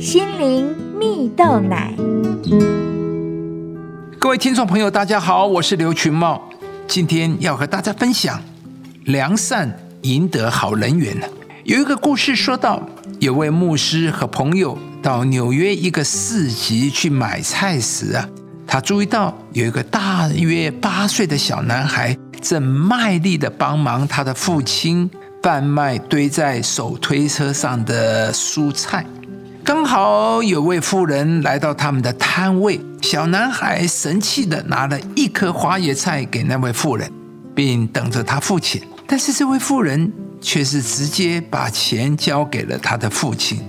心灵蜜豆奶。各位听众朋友，大家好，我是刘群茂，今天要和大家分享良善赢得好人缘有一个故事说到，有位牧师和朋友到纽约一个市集去买菜时啊，他注意到有一个大约八岁的小男孩正卖力的帮忙他的父亲。贩卖堆在手推车上的蔬菜，刚好有位妇人来到他们的摊位，小男孩神气的拿了一颗花椰菜给那位妇人，并等着他父亲。但是这位妇人却是直接把钱交给了他的父亲。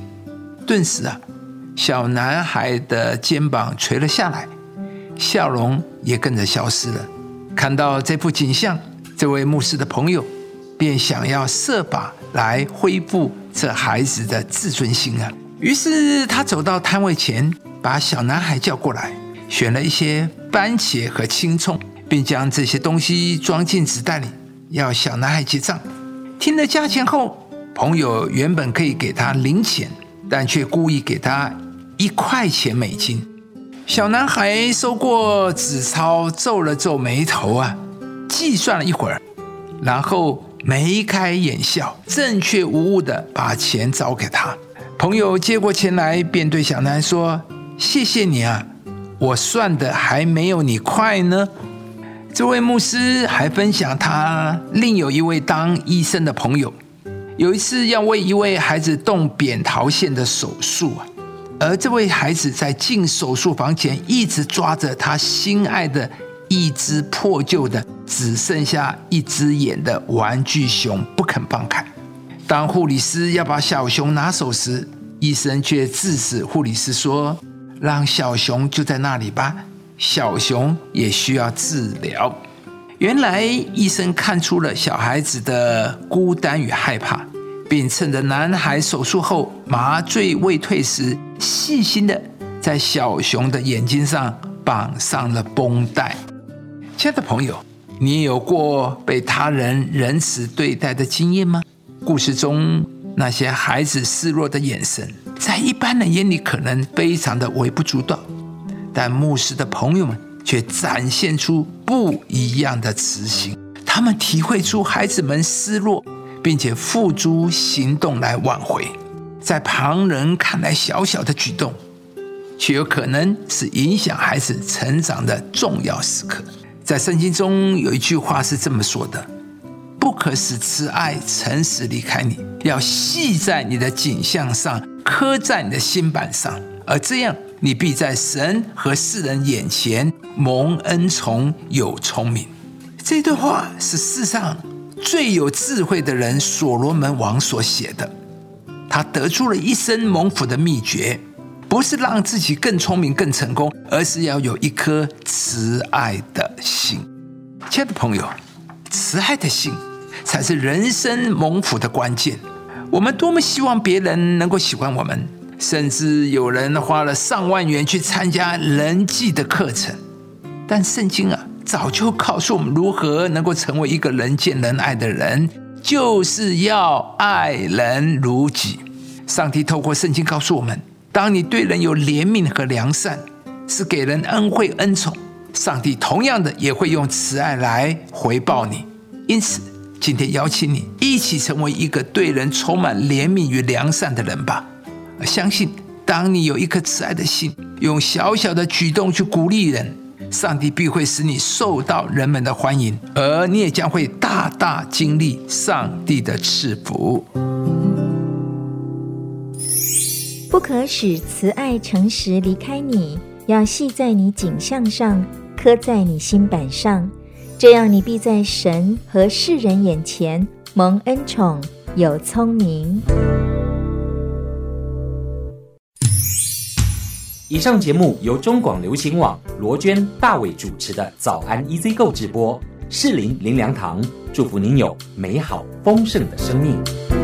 顿时啊，小男孩的肩膀垂了下来，笑容也跟着消失了。看到这幅景象，这位牧师的朋友。便想要设法来恢复这孩子的自尊心啊！于是他走到摊位前，把小男孩叫过来，选了一些番茄和青葱，并将这些东西装进纸袋里，要小男孩结账。听了价钱后，朋友原本可以给他零钱，但却故意给他一块钱美金。小男孩收过纸钞，皱了皱眉头啊，计算了一会儿，然后。眉开眼笑，正确无误的把钱找给他。朋友接过钱来，便对小男说：“谢谢你啊，我算的还没有你快呢。”这位牧师还分享他另有一位当医生的朋友，有一次要为一位孩子动扁桃腺的手术啊，而这位孩子在进手术房前一直抓着他心爱的。一只破旧的、只剩下一只眼的玩具熊不肯放开。当护理师要把小熊拿走时，医生却制止护理师说：“让小熊就在那里吧，小熊也需要治疗。”原来医生看出了小孩子的孤单与害怕，并趁着男孩手术后麻醉未退时，细心的在小熊的眼睛上绑上了绷带。亲爱的朋友，你有过被他人仁慈对待的经验吗？故事中那些孩子示弱的眼神，在一般人眼里可能非常的微不足道，但牧师的朋友们却展现出不一样的慈心。他们体会出孩子们失落，并且付诸行动来挽回。在旁人看来小小的举动，却有可能是影响孩子成长的重要时刻。在圣经中有一句话是这么说的：“可使慈爱、诚实离开你，要系在你的颈项上，刻在你的心板上，而这样，你必在神和世人眼前蒙恩宠，有聪明。”这段话是世上最有智慧的人所罗门王所写的，他得出了一生蒙福的秘诀。不是让自己更聪明、更成功，而是要有一颗慈爱的心。亲爱的朋友，慈爱的心才是人生蒙福的关键。我们多么希望别人能够喜欢我们，甚至有人花了上万元去参加人际的课程。但圣经啊，早就告诉我们如何能够成为一个人见人爱的人，就是要爱人如己。上帝透过圣经告诉我们。当你对人有怜悯和良善，是给人恩惠恩宠，上帝同样的也会用慈爱来回报你。因此，今天邀请你一起成为一个对人充满怜悯与良善的人吧。相信，当你有一颗慈爱的心，用小小的举动去鼓励人，上帝必会使你受到人们的欢迎，而你也将会大大经历上帝的赐福。不可使慈爱诚实离开你，要系在你颈项上，刻在你心板上，这样你必在神和世人眼前蒙恩宠，有聪明。以上节目由中广流行网罗娟、大伟主持的早安 EZ 购直播，适林林良堂祝福您有美好丰盛的生命。